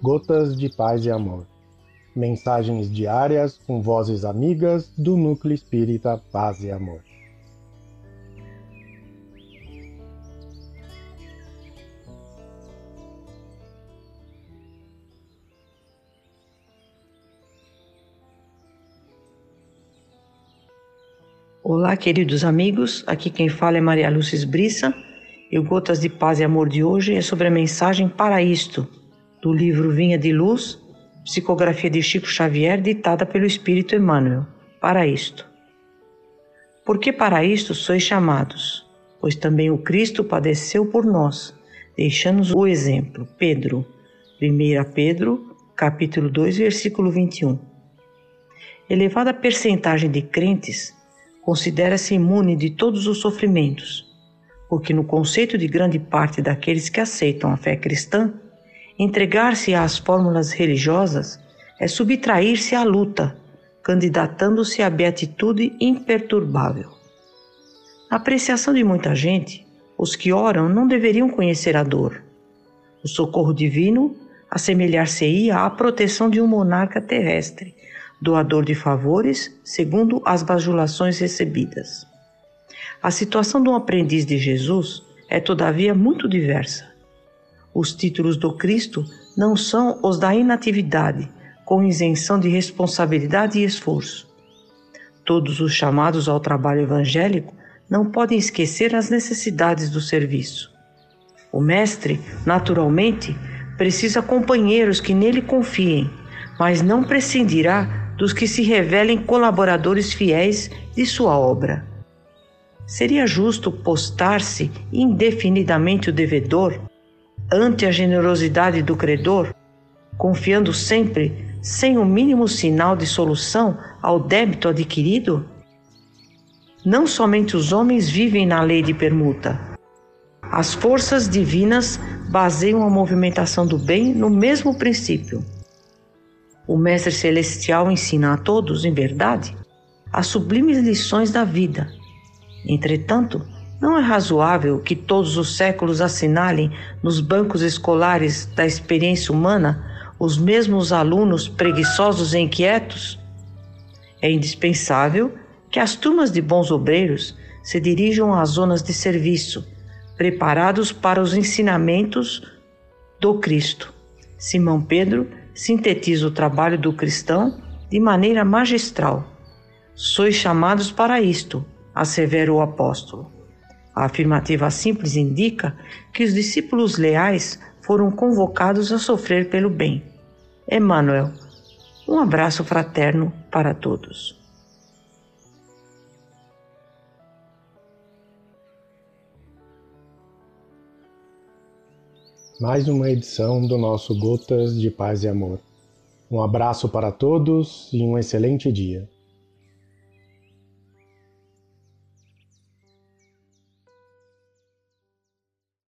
Gotas de Paz e Amor. Mensagens diárias com vozes amigas do Núcleo Espírita Paz e Amor. Olá, queridos amigos. Aqui quem fala é Maria Lúcia Brissa. E o Gotas de Paz e Amor de hoje é sobre a mensagem Para Isto, do livro Vinha de Luz, psicografia de Chico Xavier, ditada pelo Espírito Emmanuel. Para isto. Porque para isto sois chamados, pois também o Cristo padeceu por nós, deixando-nos o exemplo. Pedro, 1 Pedro, capítulo 2, versículo 21. Elevada percentagem de crentes considera-se imune de todos os sofrimentos, porque no conceito de grande parte daqueles que aceitam a fé cristã, entregar-se às fórmulas religiosas é subtrair-se à luta, candidatando-se à beatitude imperturbável. Na apreciação de muita gente, os que oram não deveriam conhecer a dor. O socorro divino assemelhar-se-ia à proteção de um monarca terrestre, doador de favores, segundo as bajulações recebidas. A situação de um aprendiz de Jesus é, todavia, muito diversa. Os títulos do Cristo não são os da inatividade, com isenção de responsabilidade e esforço. Todos os chamados ao trabalho evangélico não podem esquecer as necessidades do serviço. O Mestre, naturalmente, precisa companheiros que nele confiem, mas não prescindirá dos que se revelem colaboradores fiéis de sua obra. Seria justo postar-se indefinidamente o devedor ante a generosidade do credor, confiando sempre, sem o mínimo sinal de solução, ao débito adquirido? Não somente os homens vivem na lei de permuta. As forças divinas baseiam a movimentação do bem no mesmo princípio. O Mestre Celestial ensina a todos, em verdade, as sublimes lições da vida Entretanto, não é razoável que todos os séculos assinalem nos bancos escolares da experiência humana os mesmos alunos preguiçosos e inquietos? É indispensável que as turmas de bons obreiros se dirijam às zonas de serviço, preparados para os ensinamentos do Cristo. Simão Pedro sintetiza o trabalho do cristão de maneira magistral. Sois chamados para isto, assevera o apóstolo. A afirmativa simples indica que os discípulos leais foram convocados a sofrer pelo bem. Emmanuel, um abraço fraterno para todos. Mais uma edição do nosso Gotas de Paz e Amor. Um abraço para todos e um excelente dia.